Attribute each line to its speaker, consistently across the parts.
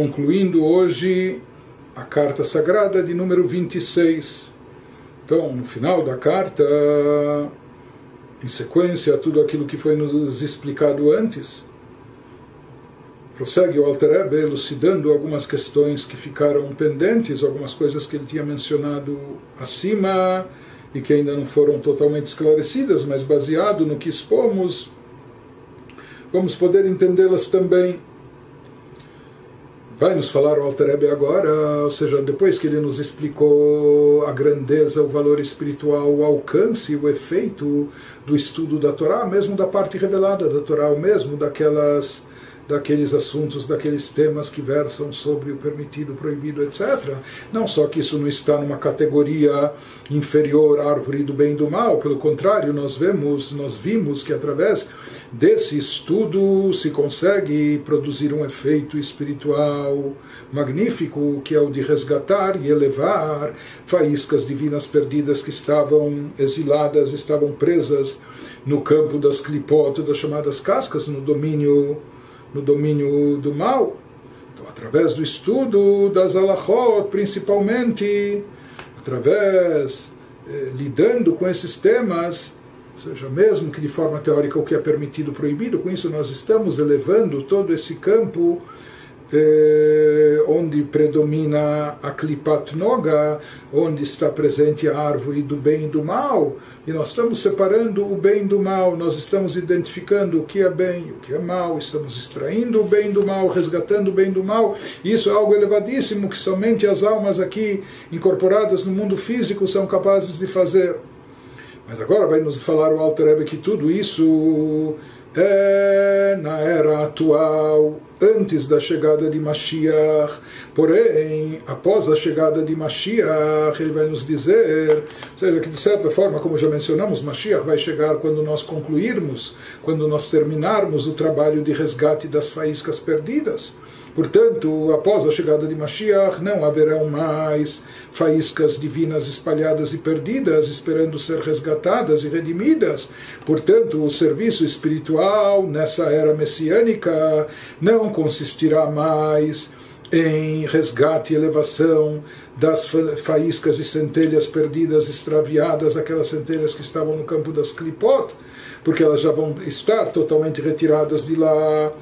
Speaker 1: concluindo hoje a carta sagrada de número 26. Então, no final da carta, em sequência a tudo aquilo que foi nos explicado antes, prossegue o Alter Ebe elucidando algumas questões que ficaram pendentes, algumas coisas que ele tinha mencionado acima e que ainda não foram totalmente esclarecidas, mas baseado no que expomos, vamos poder entendê-las também. Vai nos falar o Alter agora, ou seja, depois que ele nos explicou a grandeza, o valor espiritual, o alcance, o efeito do estudo da Torá, mesmo da parte revelada da Torá, mesmo daquelas daqueles assuntos, daqueles temas que versam sobre o permitido, proibido, etc. Não só que isso não está numa categoria inferior à árvore do bem e do mal, pelo contrário, nós vemos, nós vimos que através desse estudo se consegue produzir um efeito espiritual magnífico, que é o de resgatar e elevar faíscas divinas perdidas que estavam exiladas, estavam presas no campo das clipot, das chamadas cascas, no domínio no domínio do mal. Então, através do estudo das alachot, principalmente, através, eh, lidando com esses temas, ou seja, mesmo que de forma teórica o que é permitido, proibido, com isso nós estamos elevando todo esse campo eh, onde predomina a Klipat Noga, onde está presente a árvore do bem e do mal, e nós estamos separando o bem do mal, nós estamos identificando o que é bem e o que é mal, estamos extraindo o bem do mal, resgatando o bem do mal. Isso é algo elevadíssimo que somente as almas aqui incorporadas no mundo físico são capazes de fazer. Mas agora vai nos falar o Alter Rebbe que tudo isso é na era atual antes da chegada de Mashiach. Porém, após a chegada de Mashiach, ele vai nos dizer, seja, que de certa forma, como já mencionamos, Mashiach vai chegar quando nós concluirmos, quando nós terminarmos o trabalho de resgate das faíscas perdidas. Portanto, após a chegada de Mashiach, não haverão mais faíscas divinas espalhadas e perdidas, esperando ser resgatadas e redimidas. Portanto, o serviço espiritual nessa era messiânica não consistirá mais em resgate e elevação das faíscas e centelhas perdidas, extraviadas, aquelas centelhas que estavam no campo das Klipot, porque elas já vão estar totalmente retiradas de lá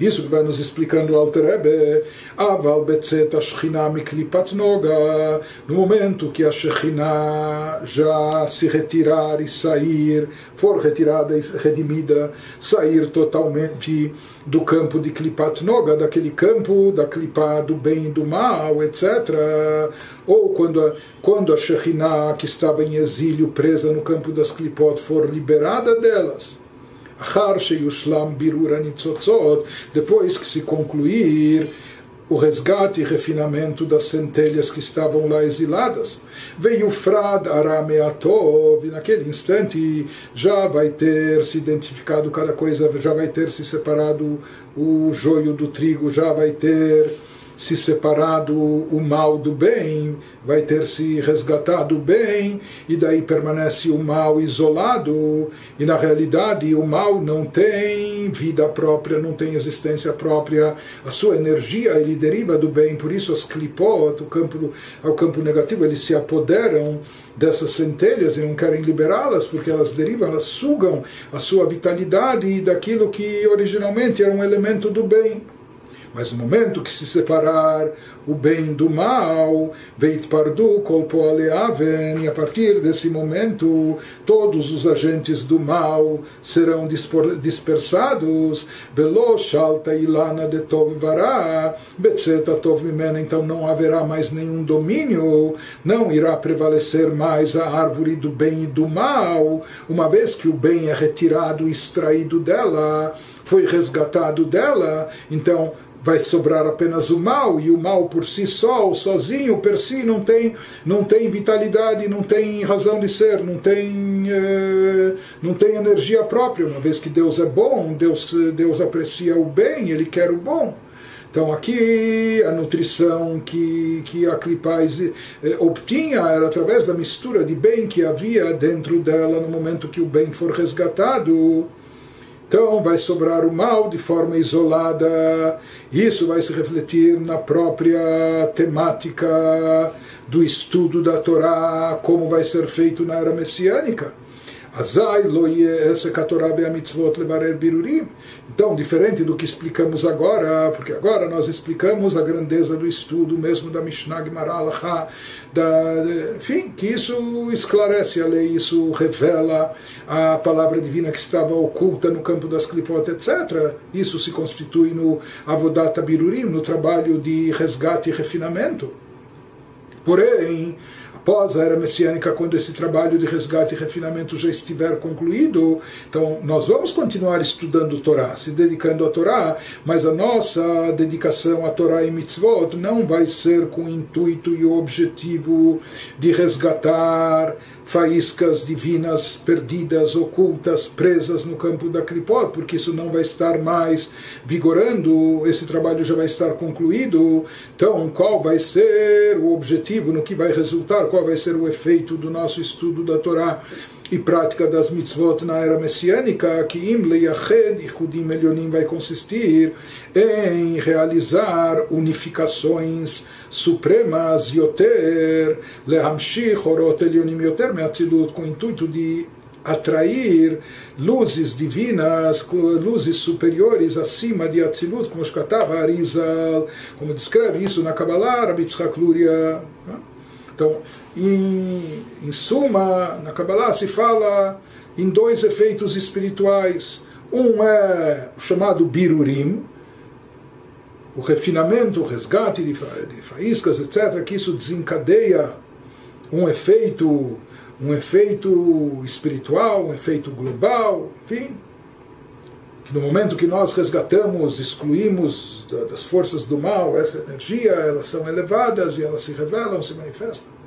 Speaker 1: isso que vai nos explicando o Alter Rebbe. Aval betzet a miklipat noga. No momento que a Shekhinah já se retirar e sair, for retirada e redimida, sair totalmente do campo de Klipat Noga, daquele campo da Klipa do bem e do mal, etc. Ou quando a, quando a Shekhinah, que estava em exílio, presa no campo das Klipot, for liberada delas depois que se concluir o resgate e refinamento das centelhas que estavam lá exiladas. Veio Frad Arameatov, e naquele instante já vai ter se identificado cada coisa, já vai ter se separado o joio do trigo, já vai ter se separado o mal do bem, vai ter se resgatado o bem, e daí permanece o mal isolado, e na realidade o mal não tem vida própria, não tem existência própria, a sua energia ele deriva do bem, por isso as clipot, o campo, o campo negativo, eles se apoderam dessas centelhas e não querem liberá-las porque elas derivam, elas sugam a sua vitalidade daquilo que originalmente era um elemento do bem. Mas no momento que se separar o bem do mal, Veit Pardu Kolpoaleaven, e a partir desse momento todos os agentes do mal serão dispersados, Belo Shalta Ilana de Tov Vará, Betzeta Tov Mimena, então não haverá mais nenhum domínio, não irá prevalecer mais a árvore do bem e do mal, uma vez que o bem é retirado, extraído dela, foi resgatado dela, então vai sobrar apenas o mal e o mal por si só, sozinho, per si, não tem, não tem vitalidade, não tem razão de ser, não tem, eh, não tem energia própria, uma vez que Deus é bom, Deus, Deus aprecia o bem, Ele quer o bom. Então aqui a nutrição que, que a Clipais eh, obtinha era através da mistura de bem que havia dentro dela no momento que o bem for resgatado. Então vai sobrar o mal de forma isolada. Isso vai se refletir na própria temática do estudo da Torá, como vai ser feito na era messiânica. Azai lo mitzvot lebarer birurim. Então, diferente do que explicamos agora, porque agora nós explicamos a grandeza do estudo mesmo da Mishnah Gemara da, enfim, que isso esclarece a lei, isso revela a palavra divina que estava oculta no campo das clipot, etc. Isso se constitui no Avodat Birurim, no trabalho de resgate e refinamento. Porém, após a era messiânica, quando esse trabalho de resgate e refinamento já estiver concluído, então nós vamos continuar estudando Torá, se dedicando à Torá, mas a nossa dedicação à Torá e mitzvot não vai ser com o intuito e o objetivo de resgatar faíscas divinas perdidas, ocultas, presas no campo da Kripot, porque isso não vai estar mais vigorando, esse trabalho já vai estar concluído. Então, qual vai ser o objetivo, no que vai resultar, qual vai ser o efeito do nosso estudo da Torá? E prática das mitzvot na era messiânica, que im leyached Ichudim Elionim vai consistir em realizar unificações supremas yoter, lehamshich orot Elionim yoter me'atzilut, com o intuito de atrair luzes divinas, luzes superiores acima de Atzilut, como escatava Arizal, como descreve isso na Kabbalah, Tzchak Luria. Então, em, em suma, na Kabbalah se fala em dois efeitos espirituais. Um é o chamado Birurim, o refinamento, o resgate de, faíscas, etc., que isso desencadeia um efeito, um efeito espiritual, um efeito global, enfim, que no momento que nós resgatamos, excluímos das forças do mal essa energia, elas são elevadas e elas se revelam, se manifestam.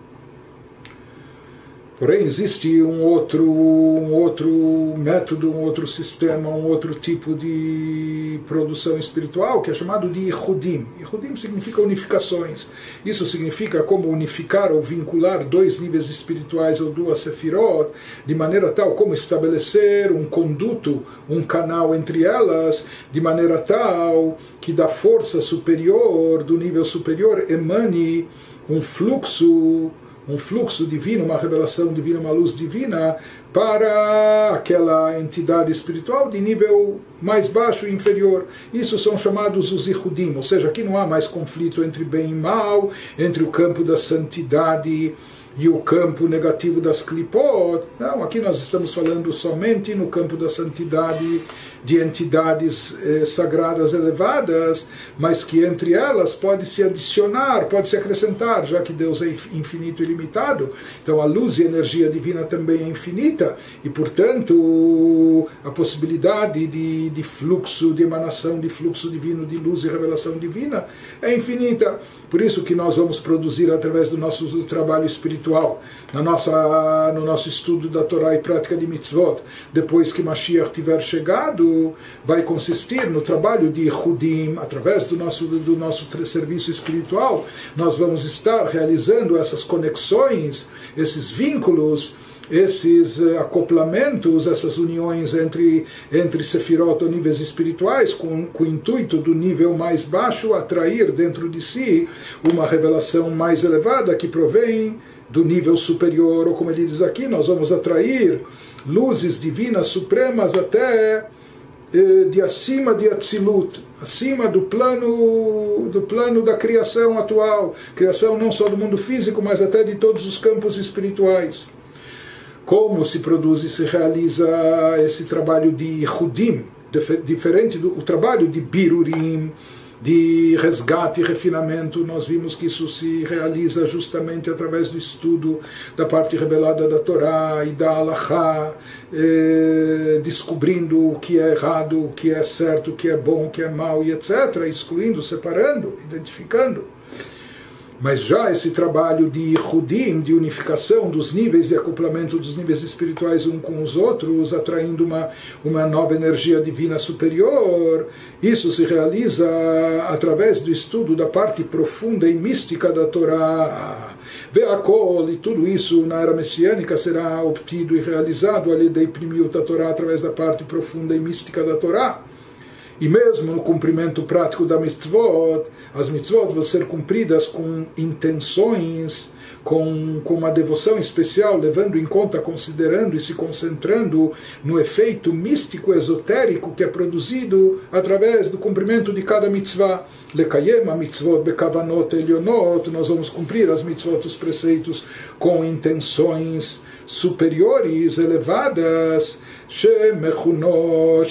Speaker 1: Porém, existe um outro, um outro método, um outro sistema, um outro tipo de produção espiritual que é chamado de Ihudim. Ihudim significa unificações. Isso significa como unificar ou vincular dois níveis espirituais ou duas sefirot, de maneira tal como estabelecer um conduto, um canal entre elas, de maneira tal que da força superior, do nível superior, emane um fluxo um fluxo divino, uma revelação divina, uma luz divina para aquela entidade espiritual de nível mais baixo e inferior. Isso são chamados os Ihudim, ou seja, aqui não há mais conflito entre bem e mal, entre o campo da santidade e o campo negativo das clipot. Não, aqui nós estamos falando somente no campo da santidade de entidades eh, sagradas elevadas, mas que entre elas pode se adicionar, pode se acrescentar, já que Deus é infinito e limitado. Então a luz e a energia divina também é infinita e, portanto, a possibilidade de, de fluxo, de emanação de fluxo divino, de luz e revelação divina é infinita. Por isso que nós vamos produzir através do nosso trabalho espiritual, na nossa, no nosso estudo da Torá e prática de mitzvot, depois que Mashiach tiver chegado, vai consistir no trabalho de Hudim, através do nosso, do nosso serviço espiritual, nós vamos estar realizando essas conexões, esses vínculos esses eh, acoplamentos, essas uniões entre, entre sefirot ou níveis espirituais, com, com o intuito do nível mais baixo atrair dentro de si uma revelação mais elevada que provém do nível superior, ou como ele diz aqui, nós vamos atrair luzes divinas supremas até de acima de Atzilut, acima do plano do plano da criação atual, criação não só do mundo físico, mas até de todos os campos espirituais. Como se produz e se realiza esse trabalho de Hudim, diferente do trabalho de Birurim, de resgate e refinamento, nós vimos que isso se realiza justamente através do estudo da parte revelada da Torá e da Alahá, eh, descobrindo o que é errado, o que é certo, o que é bom, o que é mal e etc., excluindo, separando, identificando. Mas já esse trabalho de Hudim, de unificação dos níveis de acoplamento dos níveis espirituais um com os outros, atraindo uma, uma nova energia divina superior, isso se realiza através do estudo da parte profunda e mística da Torá. Veakol, e tudo isso na era messiânica será obtido e realizado ali de imprimir a Torá através da parte profunda e mística da Torá. E mesmo no cumprimento prático da mitzvot, as mitzvot vão ser cumpridas com intenções com, com uma devoção especial, levando em conta, considerando e se concentrando no efeito místico esotérico que é produzido através do cumprimento de cada mitzvah. Lekayem a mitzvot bekavanot elionot, nós vamos cumprir as mitzvot, os preceitos, com intenções superiores, elevadas, shemechunot,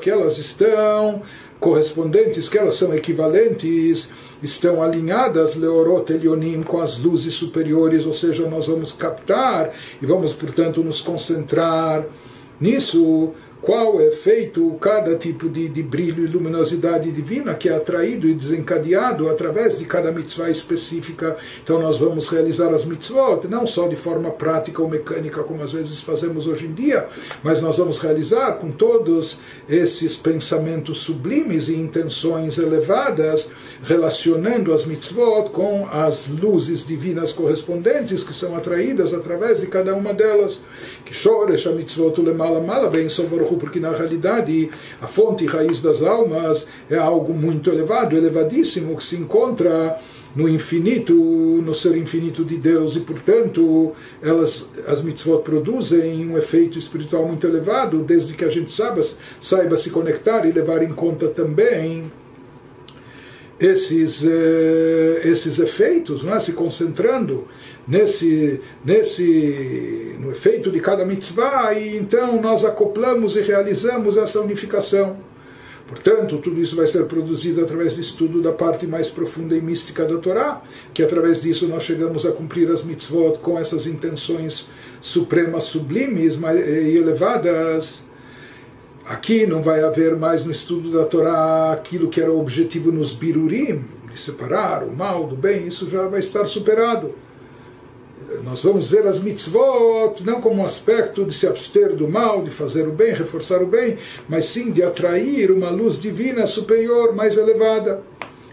Speaker 1: que elas estão correspondentes, que elas são equivalentes estão alinhadas Leorot Elionim com as luzes superiores, ou seja, nós vamos captar e vamos, portanto, nos concentrar nisso qual é feito cada tipo de, de brilho e luminosidade divina que é atraído e desencadeado através de cada mitzvah específica. Então nós vamos realizar as mitzvot, não só de forma prática ou mecânica, como às vezes fazemos hoje em dia, mas nós vamos realizar com todos esses pensamentos sublimes e intenções elevadas, relacionando as mitzvot com as luzes divinas correspondentes que são atraídas através de cada uma delas. Que chore a mitzvot lemala mala bem porque na realidade a fonte e raiz das almas é algo muito elevado, elevadíssimo, que se encontra no infinito, no ser infinito de Deus, e portanto elas, as mitzvot produzem um efeito espiritual muito elevado, desde que a gente saiba, saiba se conectar e levar em conta também esses, eh, esses efeitos, é? se concentrando nesse, nesse, no efeito de cada mitzvah, e então nós acoplamos e realizamos essa unificação. Portanto, tudo isso vai ser produzido através do estudo da parte mais profunda e mística da Torá, que através disso nós chegamos a cumprir as mitzvot com essas intenções supremas, sublimes e elevadas. Aqui não vai haver mais no estudo da Torá aquilo que era o objetivo nos birurim, de separar o mal do bem, isso já vai estar superado nós vamos ver as mitzvot não como um aspecto de se abster do mal, de fazer o bem, reforçar o bem, mas sim de atrair uma luz divina superior, mais elevada.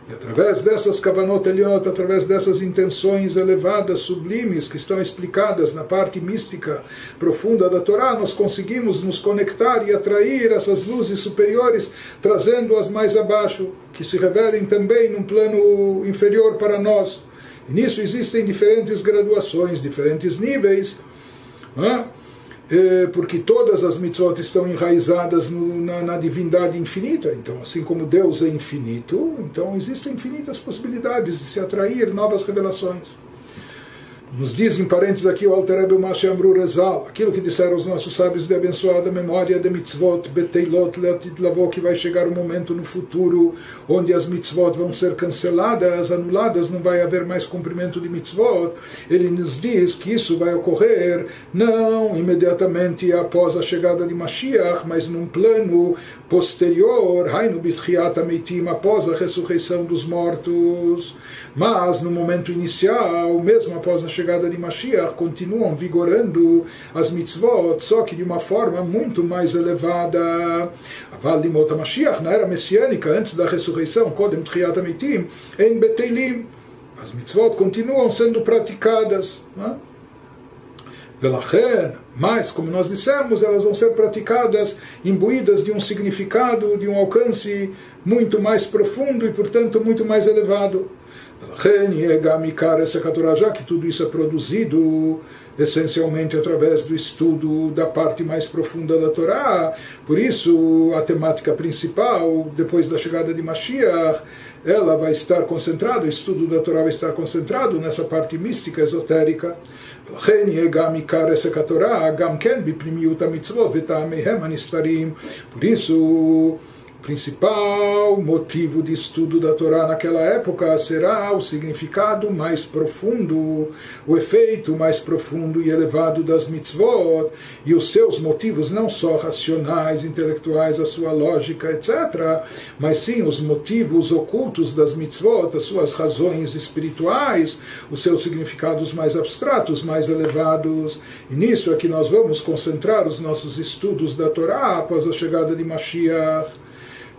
Speaker 1: E através dessas kavanot eliot, através dessas intenções elevadas, sublimes, que estão explicadas na parte mística profunda da Torá, nós conseguimos nos conectar e atrair essas luzes superiores, trazendo-as mais abaixo, que se revelem também num plano inferior para nós. E nisso existem diferentes graduações, diferentes níveis, é? porque todas as mitzvot estão enraizadas no, na, na, divindade infinita. Então, assim como Deus é infinito, então existem infinitas possibilidades de se atrair novas revelações. Nos diz em parênteses aqui o Alter Rebbe Mashe Amru Rezal, aquilo que disseram os nossos sábios de abençoada memória de mitzvot, beteilot, leatit lavó, que vai chegar um momento no futuro onde as mitzvot vão ser canceladas, anuladas, não vai haver mais cumprimento de mitzvot. Ele nos diz que isso vai ocorrer não imediatamente após a chegada de Mashiach, mas num plano posterior, Hainu Bitchiat Ameitim, após a ressurreição dos mortos. Mas no momento inicial, mesmo após a chegada de Mashiach, continuam vigorando as mitzvot, só que de uma forma muito mais elevada. Aval Limot Mashiach, na era messiânica, antes da ressurreição, Kodem Tchiat Ameitim, em Beteilim. As mitzvot continuam sendo praticadas. Não é? Velachen, mas, como nós dissemos, elas vão ser praticadas imbuídas de um significado, de um alcance muito mais profundo e, portanto, muito mais elevado. Já que tudo isso é produzido essencialmente através do estudo da parte mais profunda da Torá, por isso a temática principal, depois da chegada de Mashiach, ela vai estar concentrada, o estudo da Torá vai estar concentrado nessa parte mística, esotérica. Por isso, principal motivo de estudo da Torá naquela época será o significado mais profundo, o efeito mais profundo e elevado das mitzvot e os seus motivos não só racionais, intelectuais, a sua lógica, etc., mas sim os motivos ocultos das mitzvot, as suas razões espirituais, os seus significados mais abstratos, mais elevados. E nisso é que nós vamos concentrar os nossos estudos da Torá após a chegada de Mashiach.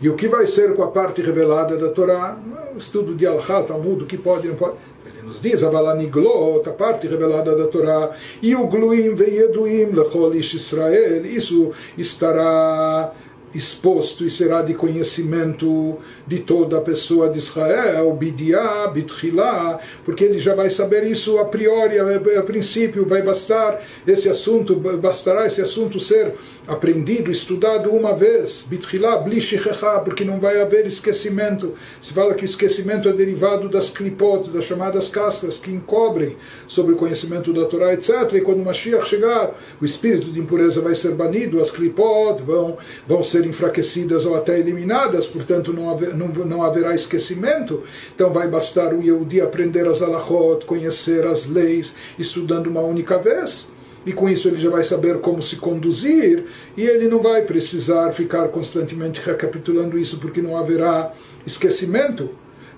Speaker 1: E o que vai ser com a parte revelada da Torá? O estudo de Al-Ha, Talmud, o que pode e não pode. Ele nos diz Avalaniglot, a parte revelada da Torá, e o Gluim veieduim lechol ish Israel, isso estará exposto e será de conhecimento de toda a pessoa de Israel, bidiá, bitchilá, porque ele já vai saber isso a priori, a, princípio, vai bastar esse assunto, bastará esse assunto ser aprendido, estudado uma vez, bitchilá, blishichecha, porque não vai haver esquecimento. Se fala que o esquecimento é derivado das clipot, das chamadas castas, que encobrem sobre o conhecimento da Torá, etc. E quando o Mashiach chegar, o espírito de impureza vai ser banido, as clipot vão, vão ser enfraquecidas ou até eliminadas, portanto não, haver, não, não haverá esquecimento. Então vai bastar o Yehudi aprender as alachot, conhecer as leis, estudando uma única vez e com isso ele já vai saber como se conduzir e ele não vai precisar ficar constantemente recapitulando isso porque não haverá esquecimento.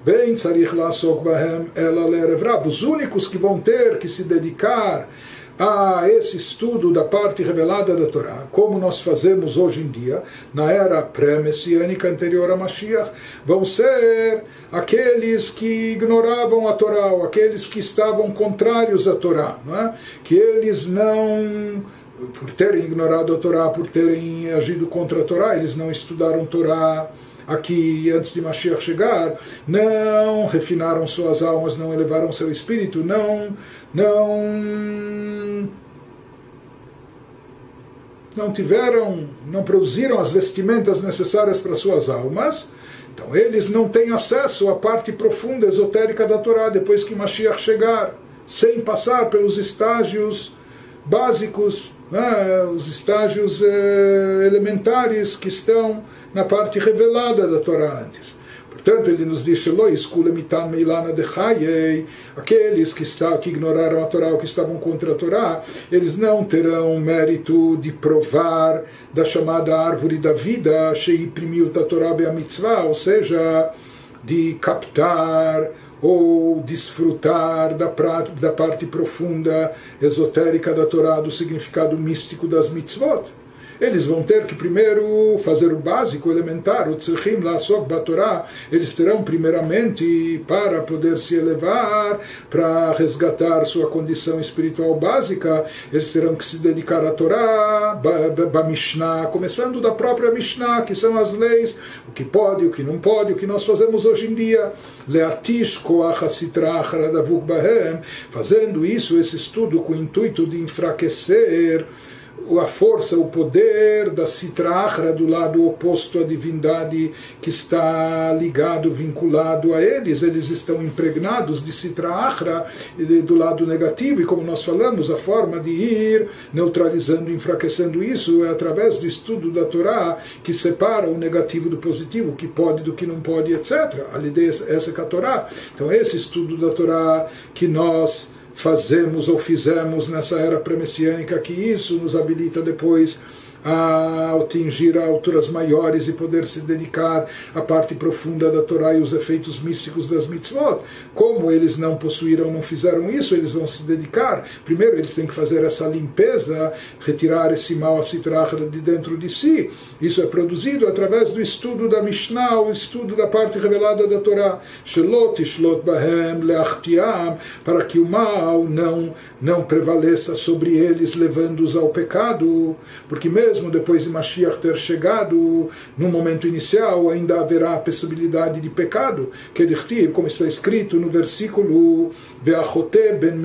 Speaker 1: Bem, tzarich lasok bahem ela. Os únicos que vão ter que se dedicar a esse estudo da parte revelada da Torá, como nós fazemos hoje em dia, na era pré-messiânica anterior a Mashiach, vão ser aqueles que ignoravam a Torá, ou aqueles que estavam contrários à Torá, não é? que eles não, por terem ignorado a Torá, por terem agido contra a Torá, eles não estudaram Torá aqui antes de Mashiach chegar, não refinaram suas almas, não elevaram seu espírito, não, não não tiveram, não produziram as vestimentas necessárias para suas almas, então eles não têm acesso à parte profunda esotérica da Torá depois que Mashiach chegar, sem passar pelos estágios básicos, né, os estágios eh, elementares que estão na parte revelada da Torá antes. Portanto, ele nos diz, aqueles que, está, que ignoraram a Torá que estavam contra a Torá, eles não terão mérito de provar da chamada árvore da vida, ou seja, de captar ou desfrutar da, pra, da parte profunda, esotérica da Torá, do significado místico das mitzvot eles vão ter que primeiro fazer o básico, elementar, o tzechim lasok batorá, eles terão primeiramente para poder se elevar, para resgatar sua condição espiritual básica, eles terão que se dedicar à Torá, ba Mishnah, começando da própria Mishnah, que são as leis, o que pode, o que não pode, o que nós fazemos hoje em dia, leatish koach fazendo isso, esse estudo com o intuito de enfraquecer a força, o poder da Sitra do lado oposto à divindade que está ligado, vinculado a eles. Eles estão impregnados de Sitra do lado negativo, e como nós falamos, a forma de ir neutralizando, enfraquecendo isso é através do estudo da Torá que separa o negativo do positivo, o que pode do que não pode, etc. A ideia essa é a Torá. Então, esse estudo da Torá que nós fazemos ou fizemos nessa era pré-messiânica, que isso nos habilita depois a atingir alturas maiores e poder se dedicar à parte profunda da Torá e os efeitos místicos das mitzvot. Como eles não possuíram, não fizeram isso, eles vão se dedicar. Primeiro, eles têm que fazer essa limpeza, retirar esse mal a de dentro de si. Isso é produzido através do estudo da Mishnah, o estudo da parte revelada da Torá. Shelot ishlot bahem leachtiam, para que o mal não, não prevaleça sobre eles, levando-os ao pecado. Porque mesmo mesmo depois de Mashiach ter chegado, no momento inicial ainda haverá a possibilidade de pecado, que como está escrito no versículo ben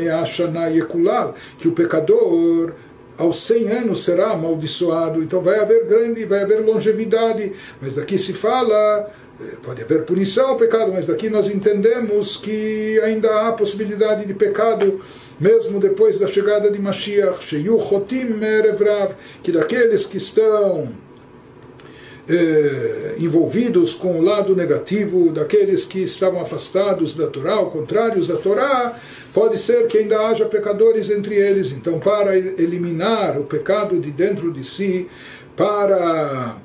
Speaker 1: que o pecador aos 100 anos será amaldiçoado, então vai haver grande, vai haver longevidade, mas daqui se fala eh, pode haver punição ao pecado, mas daqui nós entendemos que ainda há possibilidade de pecado mesmo depois da chegada de Mashiach, Sheyu Chotim Merevrav, que daqueles que estão eh, envolvidos com o lado negativo, daqueles que estavam afastados da Torá, ou contrários à Torá, pode ser que ainda haja pecadores entre eles. Então, para eliminar o pecado de dentro de si, para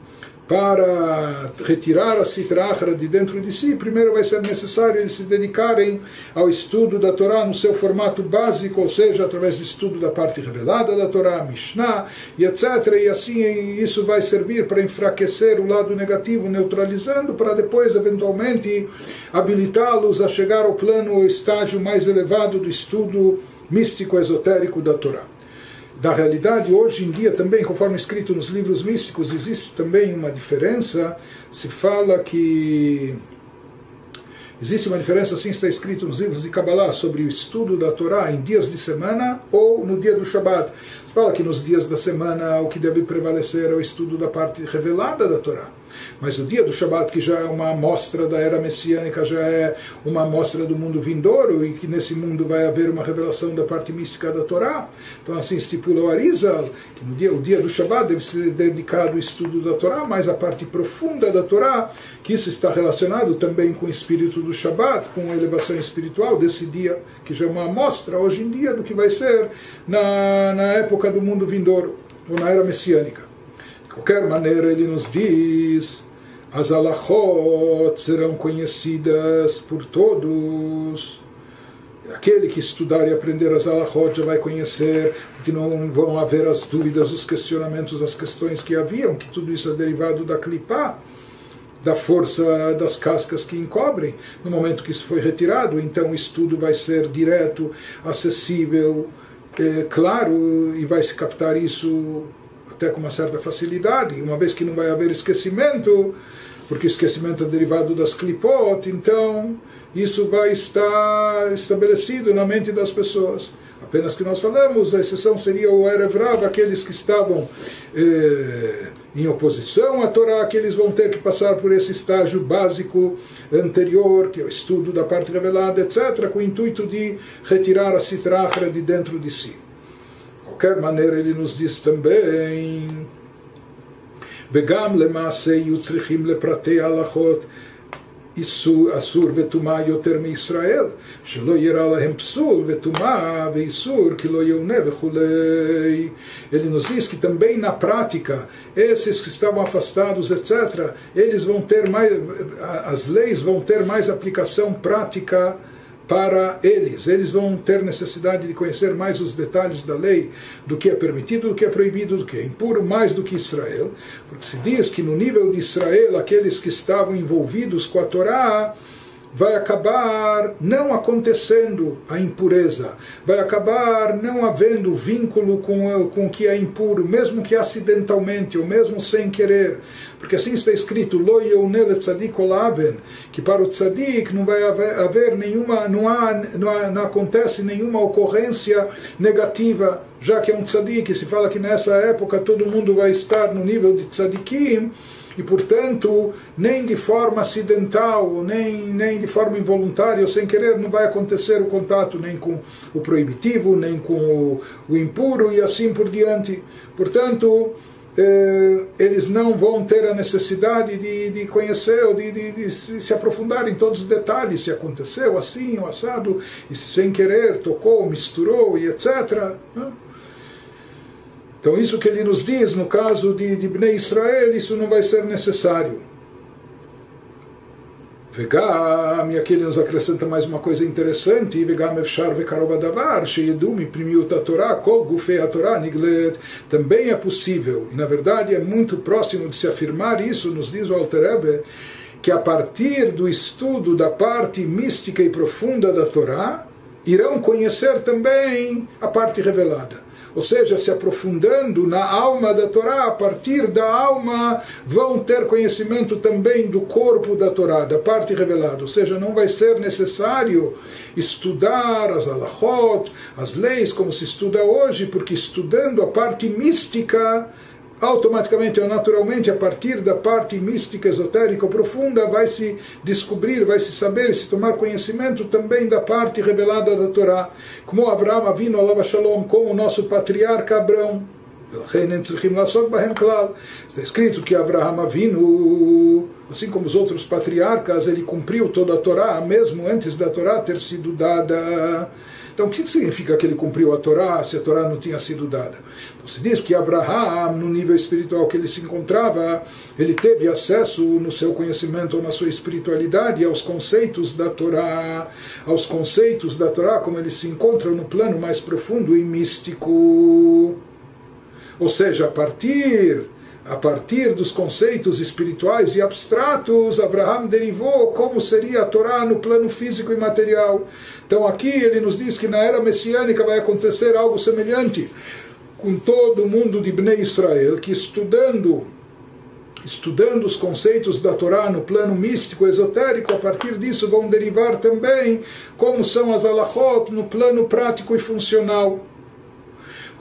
Speaker 1: para retirar a Sitra de dentro de si, primeiro vai ser necessário eles se dedicarem ao estudo da Torá no seu formato básico, ou seja, através do estudo da parte revelada da Torá, Mishnah e etc. E assim isso vai servir para enfraquecer o lado negativo, neutralizando, para depois, eventualmente, habilitá-los a chegar ao plano, ao estágio mais elevado do estudo místico esotérico da Torá da realidade, hoje em dia também, conforme escrito nos livros místicos, existe também uma diferença. Se fala que existe uma diferença, assim está escrito nos livros de Kabbalah, sobre o estudo da Torá em dias de semana ou no dia do Shabat. Fala que nos dias da semana o que deve prevalecer é o estudo da parte revelada da Torá. Mas o dia do Shabat, que já é uma amostra da era messiânica, já é uma amostra do mundo vindouro, e que nesse mundo vai haver uma revelação da parte mística da Torá. Então, assim estipula o Arizal, que no dia, o dia do Shabat deve ser dedicado ao estudo da Torá, mas a parte profunda da Torá, que isso está relacionado também com o espírito do Shabat, com a elevação espiritual desse dia, que já é uma amostra hoje em dia do que vai ser na, na época do mundo vindouro, ou na era messiânica. Qualquer maneira, ele nos diz: as alachot serão conhecidas por todos. Aquele que estudar e aprender as alachot já vai conhecer, porque não vão haver as dúvidas, os questionamentos, as questões que haviam, que tudo isso é derivado da clipá, da força das cascas que encobrem. No momento que isso foi retirado, então o estudo vai ser direto, acessível, é, claro, e vai se captar isso até com uma certa facilidade, uma vez que não vai haver esquecimento, porque esquecimento é derivado das clipot, então isso vai estar estabelecido na mente das pessoas. Apenas que nós falamos, a exceção seria o Erev Rav, aqueles que estavam eh, em oposição à Torá, que eles vão ter que passar por esse estágio básico anterior, que é o estudo da parte revelada, etc., com o intuito de retirar a citrachra de dentro de si qualquer maneira, ele nos diz também: וגם למעשה יהיו צריכים לפרטי ההלכות איסור, אסור וטומאה יותר מישראל, שלא יראה להם פסול וטומאה ואיסור כי לא יאונה וכולי. Ele nos diz que também na prática, esses que estavam afastados, etc., eles vão ter mais, as leis vão ter mais aplicação prática para eles. Eles vão ter necessidade de conhecer mais os detalhes da lei, do que é permitido, do que é proibido, do que é impuro, mais do que Israel. Porque se diz que no nível de Israel, aqueles que estavam envolvidos com a Torá, vai acabar não acontecendo a impureza, vai acabar não havendo vínculo com, com o que é impuro, mesmo que acidentalmente ou mesmo sem querer, porque assim está escrito que para o tzadik não vai haver, haver nenhuma, não, há, não, há, não acontece nenhuma ocorrência negativa, já que é um tzadik, se fala que nessa época todo mundo vai estar no nível de tzadikim, e portanto nem de forma acidental, nem, nem de forma involuntária ou sem querer não vai acontecer o contato nem com o proibitivo, nem com o, o impuro e assim por diante. Portanto, eh, eles não vão ter a necessidade de, de conhecer ou de, de, de se, aprofundar em todos os detalhes, se aconteceu assim ou assado, e sem querer tocou, misturou e etc. Né? Então, isso que ele nos diz, no caso de, de Bnei Israel, isso não vai ser necessário. Vegam, e aqui ele nos acrescenta mais uma coisa interessante, Vegam efshar vekarov adavar, sheyedum primiut Torá, kol gufei Torá niglet, também é possível, e na verdade é muito próximo de se afirmar isso, nos diz o Alter Ebe, que a partir do estudo da parte mística e profunda da Torá, irão conhecer também a parte revelada ou seja, se aprofundando na alma da Torá, a partir da alma vão ter conhecimento também do corpo da Torá, da parte revelada, ou seja, não vai ser necessário estudar as alahot, as leis como se estuda hoje, porque estudando a parte mística automaticamente ou naturalmente, a partir da parte mística, esotérica profunda, vai se descobrir, vai se saber, se tomar conhecimento também da parte revelada da Torá. Como Abraão Avino, Alava Shalom, como o nosso patriarca Abraão. Está escrito que Abraão Avino, assim como os outros patriarcas, ele cumpriu toda a Torá, mesmo antes da Torá ter sido dada. Então, o que significa que ele cumpriu a Torá se a Torá não tinha sido dada? Então, se diz que Abraham, no nível espiritual que ele se encontrava, ele teve acesso no seu conhecimento na sua espiritualidade aos conceitos da Torá, aos conceitos da Torá, como eles se encontram no plano mais profundo e místico. Ou seja, a partir a partir dos conceitos espirituais e abstratos, Abraham derivou como seria a Torá no plano físico e material. Então aqui ele nos diz que na era messiânica vai acontecer algo semelhante com todo o mundo de Bnei Israel, que estudando estudando os conceitos da Torá no plano místico, esotérico, a partir disso vão derivar também como são as alahot no plano prático e funcional.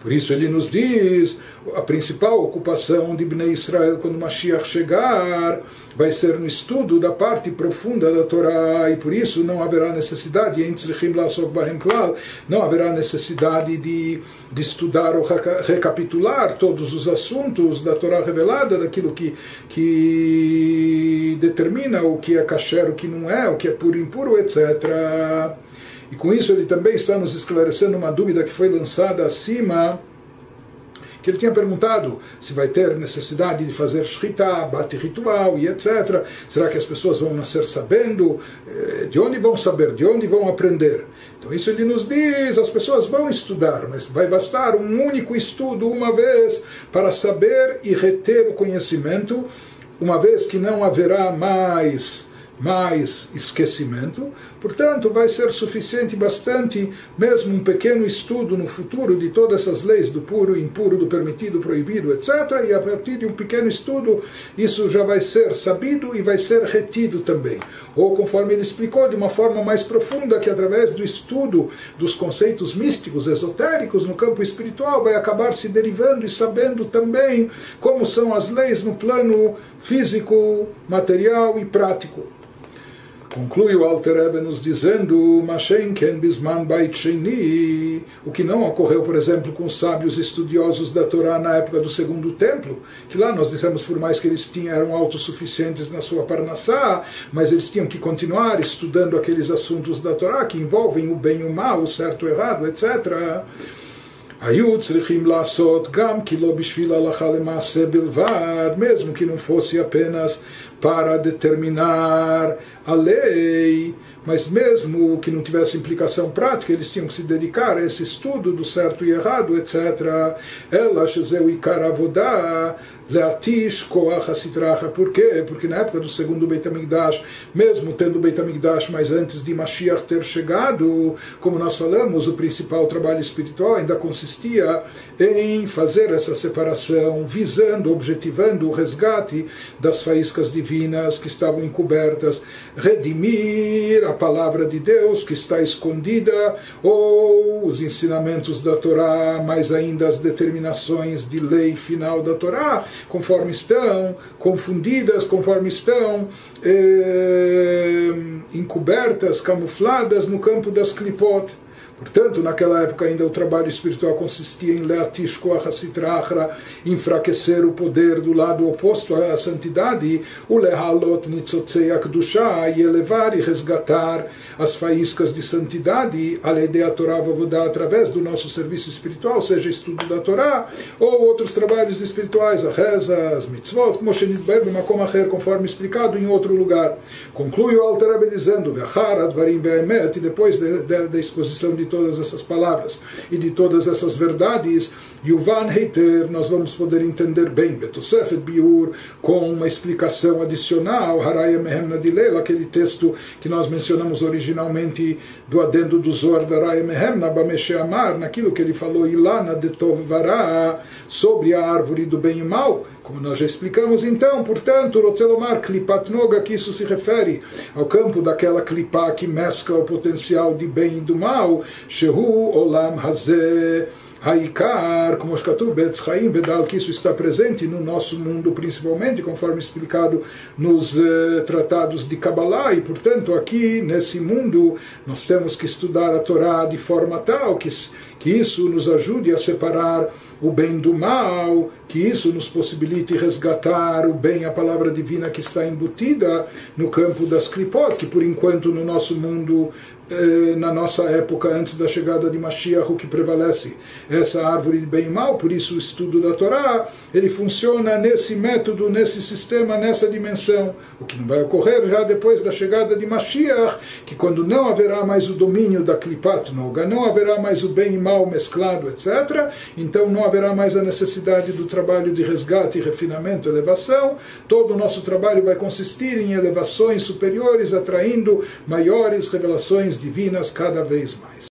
Speaker 1: Por isso ele nos diz, a principal ocupação de Bnei Israel quando Mashiach chegar vai ser no estudo da parte profunda da Torá e por isso não haverá necessidade não haverá necessidade de, de estudar ou recapitular todos os assuntos da Torá revelada, daquilo que, que determina o que é kasher, o que não é, o que é puro impuro, etc. E com isso ele também está nos esclarecendo uma dúvida que foi lançada acima, que ele tinha perguntado se vai ter necessidade de fazer shritá, bate ritual e etc. Será que as pessoas vão nascer sabendo? Eh, de onde vão saber? De onde vão aprender? Então isso ele nos diz, as pessoas vão estudar, mas vai bastar um único estudo uma vez para saber e reter o conhecimento, uma vez que não haverá mais mais esquecimento. Portanto, vai ser suficiente bastante, mesmo um pequeno estudo no futuro de todas essas leis do puro, impuro, do permitido, proibido, etc. E a partir de um pequeno estudo, isso já vai ser sabido e vai ser retido também. Ou, conforme ele explicou, de uma forma mais profunda, que através do estudo dos conceitos místicos, esotéricos no campo espiritual, vai acabar se derivando e sabendo também como são as leis no plano físico, material e prático. Conclui o Alter Rebbe nos dizendo Mashenken Bisman Bait Sheni, o que não ocorreu, por exemplo, com os sábios estudiosos da Torá na época do Segundo Templo, que lá nós dissemos, por mais que eles tinham, eram autossuficientes na sua Parnassá, mas eles tinham que continuar estudando aqueles assuntos da Torá que envolvem o bem e o mal, o certo e o errado, etc. היו צריכים לעשות גם כי לא בשביל הלכה למעשה בלבד, mesmo que não fosse apenas para determinar a lei, mas mesmo que não tivesse implicação prática, eles tinham que se dedicar a esse estudo do certo e errado, etc. Ela, Shezeu Ikar Avodah, Leatish Koach Asitracha. Por quê? Porque na época do segundo Beit HaMikdash, mesmo tendo Beit HaMikdash, mas antes de Mashiach ter chegado, como nós falamos, o principal trabalho espiritual ainda consistia em fazer essa separação, visando, objetivando o resgate das faíscas divinas que estavam encobertas, redimir a palavra de Deus que está escondida, ou os ensinamentos da Torá, mais ainda as determinações de lei final da Torá, conforme estão, confundidas conforme estão, eh, encobertas, camufladas no campo das clipot. Portanto, naquela época ainda o trabalho espiritual consistia em leatish koachasitrachra, enfraquecer o poder do lado oposto à santidade, o lehalot nitzotzei akdusha, e elevar e resgatar as faíscas de santidade, a lei de Torá através do nosso serviço espiritual, seja estudo da Torá, ou outros trabalhos espirituais, a reza, as mitzvot, como conforme explicado em outro lugar. Conclui o Alter dizendo, e depois da exposição de todas essas palavras e de todas essas verdades, Yuvan Heiter, nós vamos poder entender bem, Betosefet Biur, com uma explicação adicional, Haraya Mehemna Dilela, aquele texto que nós mencionamos originalmente do adendo do Zohar da Haraya Mehemna, Bameshe Amar, naquilo que ele falou Ilana de Tov sobre a árvore do bem e mal, como nós já explicamos então, portanto, Rotzelomar Klipat Noga, que isso se refere ao campo daquela clipá que mescla o potencial de bem e do mal, Shehu Olam Hazeh, Haikar, como Shkatu Betz Chaim Bedal, que isso está presente no nosso mundo, principalmente, conforme explicado nos eh, tratados de Kabbalah, e portanto, aqui nesse mundo, nós temos que estudar a Torá de forma tal que, que isso nos ajude a separar o bem do mal, que isso nos possibilite resgatar o bem, a palavra divina que está embutida no campo das clipot, que por enquanto no nosso mundo eh, na nossa época, antes da chegada de Mashiach, o que prevalece essa árvore de bem e mal, por isso o estudo da Torá, ele funciona nesse método, nesse sistema, nessa dimensão. O que não vai ocorrer já depois da chegada de Mashiach, que quando não haverá mais o domínio da Klipat Noga, não haverá mais o bem e mal mesclado, etc., então não haverá mais a necessidade do trabalho de resgate, refinamento, elevação, todo o nosso trabalho vai consistir em elevações superiores, atraindo maiores revelações divinas cada vez mais.